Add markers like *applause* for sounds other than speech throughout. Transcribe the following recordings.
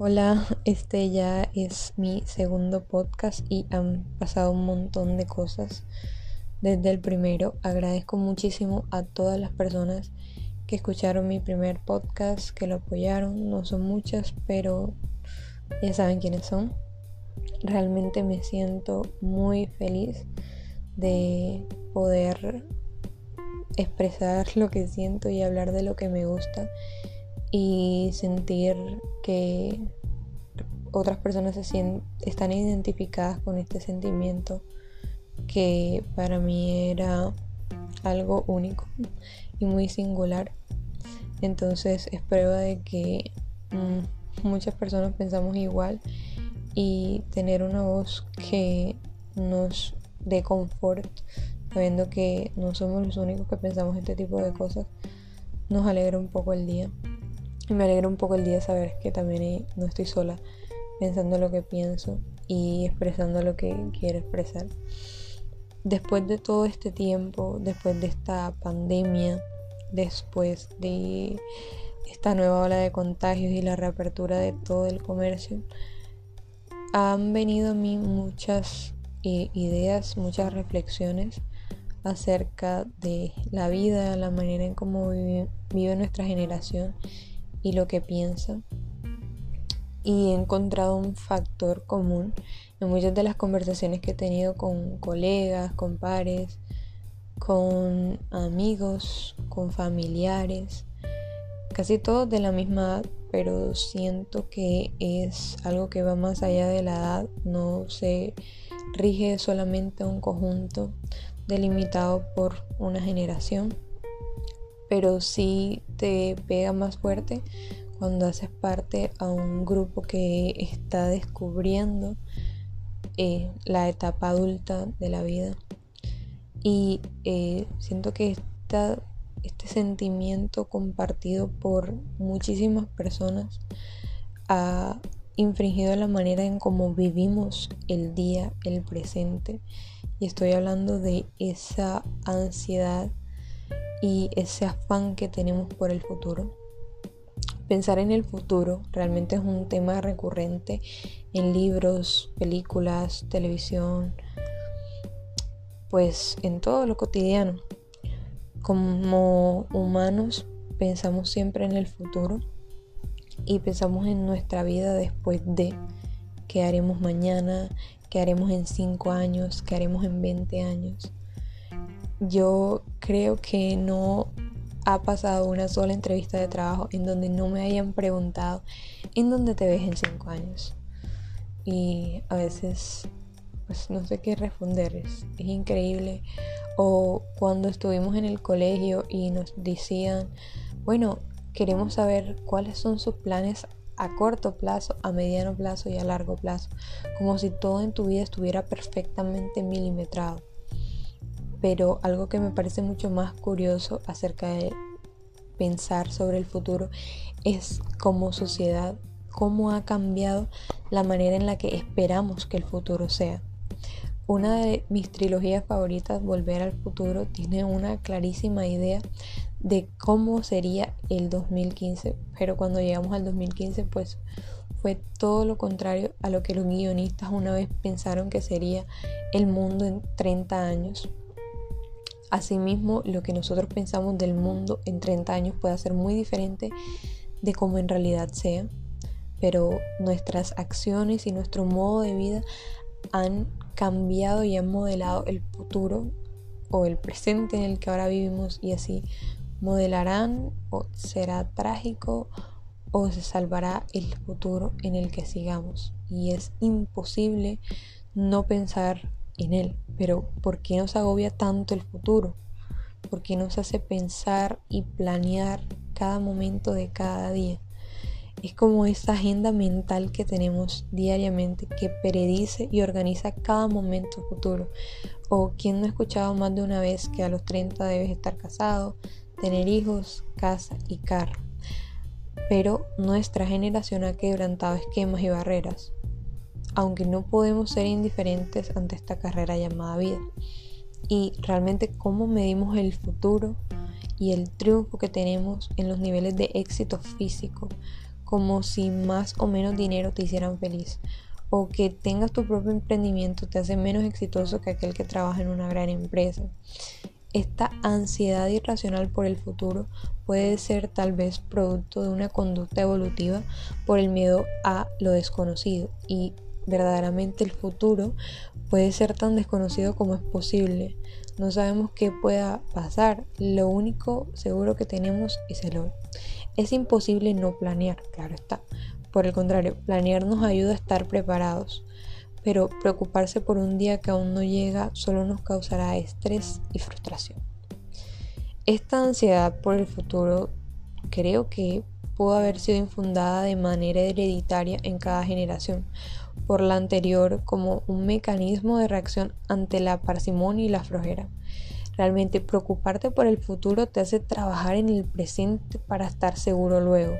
Hola, este ya es mi segundo podcast y han pasado un montón de cosas desde el primero. Agradezco muchísimo a todas las personas que escucharon mi primer podcast, que lo apoyaron. No son muchas, pero ya saben quiénes son. Realmente me siento muy feliz de poder expresar *laughs* lo que siento y hablar de lo que me gusta y sentir que otras personas se están identificadas con este sentimiento que para mí era algo único y muy singular. Entonces es prueba de que mm, muchas personas pensamos igual y tener una voz que nos dé confort, sabiendo que no somos los únicos que pensamos este tipo de cosas, nos alegra un poco el día. Y me alegra un poco el día saber que también no estoy sola pensando lo que pienso y expresando lo que quiero expresar. Después de todo este tiempo, después de esta pandemia, después de esta nueva ola de contagios y la reapertura de todo el comercio, han venido a mí muchas eh, ideas, muchas reflexiones acerca de la vida, la manera en cómo vive nuestra generación y lo que piensa. Y he encontrado un factor común en muchas de las conversaciones que he tenido con colegas, con pares, con amigos, con familiares, casi todos de la misma edad, pero siento que es algo que va más allá de la edad, no se rige solamente un conjunto delimitado por una generación pero sí te pega más fuerte cuando haces parte a un grupo que está descubriendo eh, la etapa adulta de la vida. Y eh, siento que este sentimiento compartido por muchísimas personas ha infringido la manera en cómo vivimos el día, el presente. Y estoy hablando de esa ansiedad y ese afán que tenemos por el futuro. Pensar en el futuro realmente es un tema recurrente en libros, películas, televisión, pues en todo lo cotidiano. Como humanos pensamos siempre en el futuro y pensamos en nuestra vida después de qué haremos mañana, qué haremos en 5 años, qué haremos en 20 años yo creo que no ha pasado una sola entrevista de trabajo en donde no me hayan preguntado en dónde te ves en cinco años. Y a veces, pues no sé qué responder, es, increíble. O cuando estuvimos en el colegio y nos decían, bueno, queremos saber cuáles son sus planes a corto plazo, a mediano plazo y a largo plazo, como si todo en tu vida estuviera perfectamente milimetrado pero algo que me parece mucho más curioso acerca de pensar sobre el futuro es cómo sociedad, cómo ha cambiado la manera en la que esperamos que el futuro sea. Una de mis trilogías favoritas, Volver al Futuro, tiene una clarísima idea de cómo sería el 2015, pero cuando llegamos al 2015 pues fue todo lo contrario a lo que los guionistas una vez pensaron que sería el mundo en 30 años. Asimismo, lo que nosotros pensamos del mundo en 30 años puede ser muy diferente de cómo en realidad sea, pero nuestras acciones y nuestro modo de vida han cambiado y han modelado el futuro o el presente en el que ahora vivimos y así modelarán o será trágico o se salvará el futuro en el que sigamos. Y es imposible no pensar en él. Pero ¿por qué nos agobia tanto el futuro? ¿Por qué nos hace pensar y planear cada momento de cada día? Es como esa agenda mental que tenemos diariamente que predice y organiza cada momento futuro. O quien no ha escuchado más de una vez que a los 30 debes estar casado, tener hijos, casa y carro. Pero nuestra generación ha quebrantado esquemas y barreras aunque no podemos ser indiferentes ante esta carrera llamada vida. Y realmente cómo medimos el futuro y el triunfo que tenemos en los niveles de éxito físico, como si más o menos dinero te hicieran feliz o que tengas tu propio emprendimiento te hace menos exitoso que aquel que trabaja en una gran empresa. Esta ansiedad irracional por el futuro puede ser tal vez producto de una conducta evolutiva por el miedo a lo desconocido y verdaderamente el futuro puede ser tan desconocido como es posible. No sabemos qué pueda pasar, lo único seguro que tenemos es el hoy. Es imposible no planear, claro está. Por el contrario, planear nos ayuda a estar preparados pero preocuparse por un día que aún no llega solo nos causará estrés y frustración. Esta ansiedad por el futuro creo que pudo haber sido infundada de manera hereditaria en cada generación por la anterior como un mecanismo de reacción ante la parsimonia y la flojera. Realmente preocuparte por el futuro te hace trabajar en el presente para estar seguro luego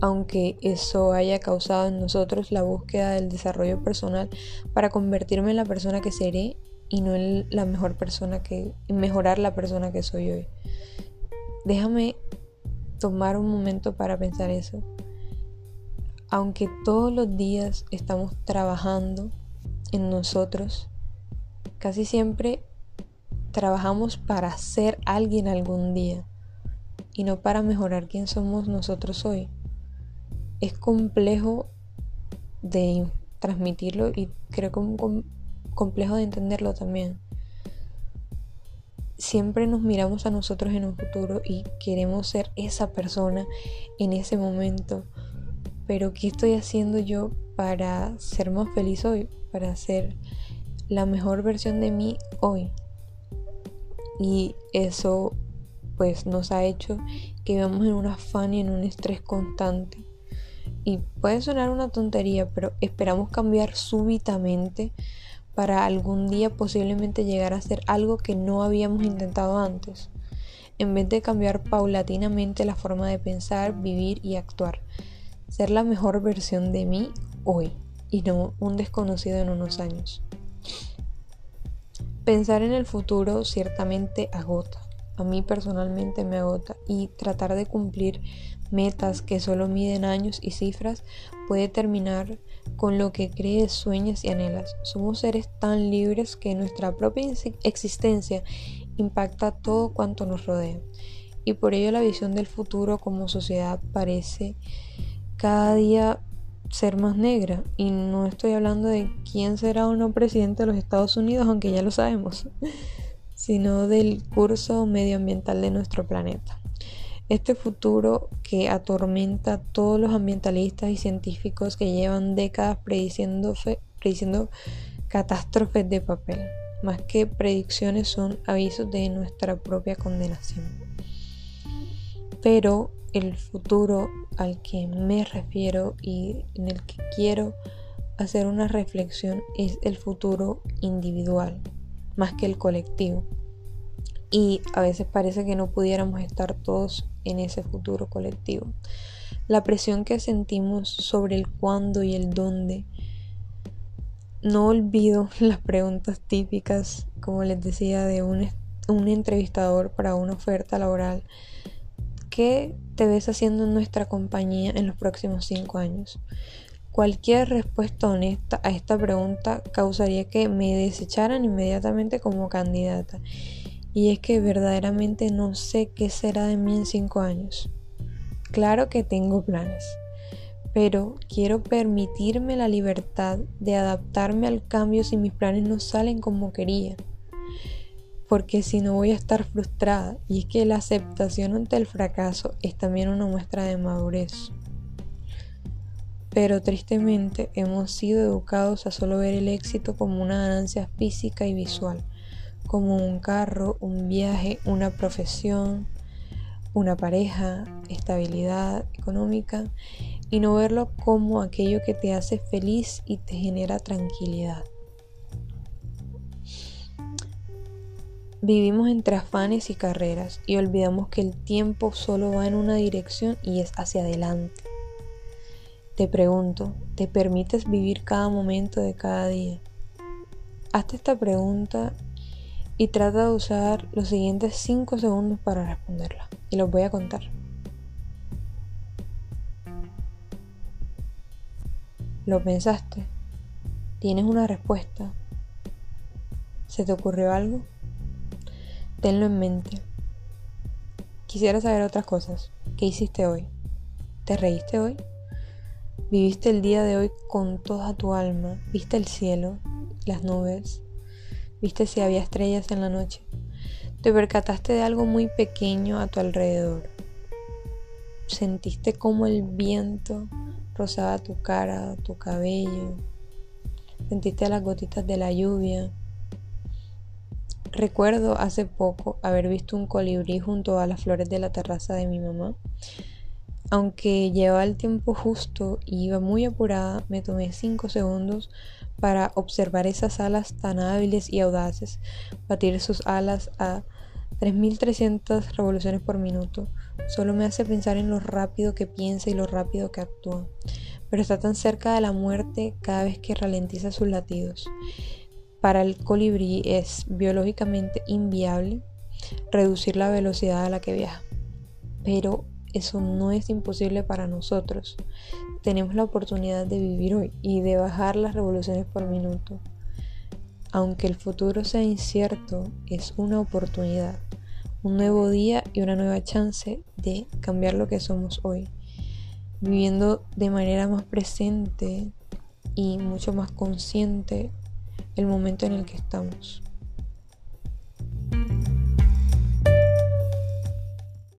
aunque eso haya causado en nosotros la búsqueda del desarrollo personal para convertirme en la persona que seré y no en la mejor persona que mejorar la persona que soy hoy. Déjame tomar un momento para pensar eso. Aunque todos los días estamos trabajando en nosotros, casi siempre trabajamos para ser alguien algún día y no para mejorar quién somos nosotros hoy es complejo de transmitirlo y creo que un complejo de entenderlo también. Siempre nos miramos a nosotros en un futuro y queremos ser esa persona en ese momento. Pero ¿qué estoy haciendo yo para ser más feliz hoy? Para ser la mejor versión de mí hoy. Y eso pues nos ha hecho que vivamos en un afán y en un estrés constante y puede sonar una tontería, pero esperamos cambiar súbitamente para algún día posiblemente llegar a hacer algo que no habíamos intentado antes, en vez de cambiar paulatinamente la forma de pensar, vivir y actuar. Ser la mejor versión de mí hoy y no un desconocido en unos años. Pensar en el futuro ciertamente agota. A mí personalmente me agota y tratar de cumplir metas que solo miden años y cifras, puede terminar con lo que crees, sueñas y anhelas. Somos seres tan libres que nuestra propia existencia impacta todo cuanto nos rodea. Y por ello la visión del futuro como sociedad parece cada día ser más negra. Y no estoy hablando de quién será o no presidente de los Estados Unidos, aunque ya lo sabemos, *laughs* sino del curso medioambiental de nuestro planeta. Este futuro que atormenta a todos los ambientalistas y científicos que llevan décadas prediciendo, prediciendo catástrofes de papel, más que predicciones son avisos de nuestra propia condenación. Pero el futuro al que me refiero y en el que quiero hacer una reflexión es el futuro individual, más que el colectivo y a veces parece que no pudiéramos estar todos en ese futuro colectivo. La presión que sentimos sobre el cuándo y el dónde. No olvido *laughs* las preguntas típicas, como les decía, de un, un entrevistador para una oferta laboral. ¿Qué te ves haciendo en nuestra compañía en los próximos cinco años? Cualquier respuesta honesta a esta pregunta causaría que me desecharan inmediatamente como candidata y es que verdaderamente no sé qué será de mí en cinco años. Claro que tengo planes, pero quiero permitirme la libertad de adaptarme al cambio si mis planes no salen como quería. Porque si no voy a estar frustrada y es que la aceptación ante el fracaso es también una muestra de madurez. Pero tristemente hemos sido educados a solo ver el éxito como una ganancia física y visual como un carro, un viaje, una profesión, una pareja, estabilidad económica y no verlo como aquello que te hace feliz y te genera tranquilidad. Vivimos entre afanes y carreras y olvidamos que el tiempo solo va en una dirección y es hacia adelante. Te pregunto, ¿te permites vivir cada momento de cada día? Hazte esta pregunta y trata de usar los siguientes 5 segundos para responderla. Y los voy a contar. ¿Lo pensaste? ¿Tienes una respuesta? ¿Se te ocurrió algo? Tenlo en mente. Quisiera saber otras cosas. ¿Qué hiciste hoy? ¿Te reíste hoy? ¿Viviste el día de hoy con toda tu alma? ¿Viste el cielo? ¿Las nubes? ¿Viste si había estrellas en la noche? ¿Te percataste de algo muy pequeño a tu alrededor? ¿Sentiste cómo el viento rozaba tu cara, tu cabello? ¿Sentiste las gotitas de la lluvia? Recuerdo hace poco haber visto un colibrí junto a las flores de la terraza de mi mamá. Aunque llevaba el tiempo justo y iba muy apurada, me tomé cinco segundos para observar esas alas tan hábiles y audaces, batir sus alas a 3.300 revoluciones por minuto. Solo me hace pensar en lo rápido que piensa y lo rápido que actúa, pero está tan cerca de la muerte cada vez que ralentiza sus latidos. Para el colibrí es biológicamente inviable reducir la velocidad a la que viaja. Pero eso no es imposible para nosotros. Tenemos la oportunidad de vivir hoy y de bajar las revoluciones por minuto. Aunque el futuro sea incierto, es una oportunidad, un nuevo día y una nueva chance de cambiar lo que somos hoy, viviendo de manera más presente y mucho más consciente el momento en el que estamos.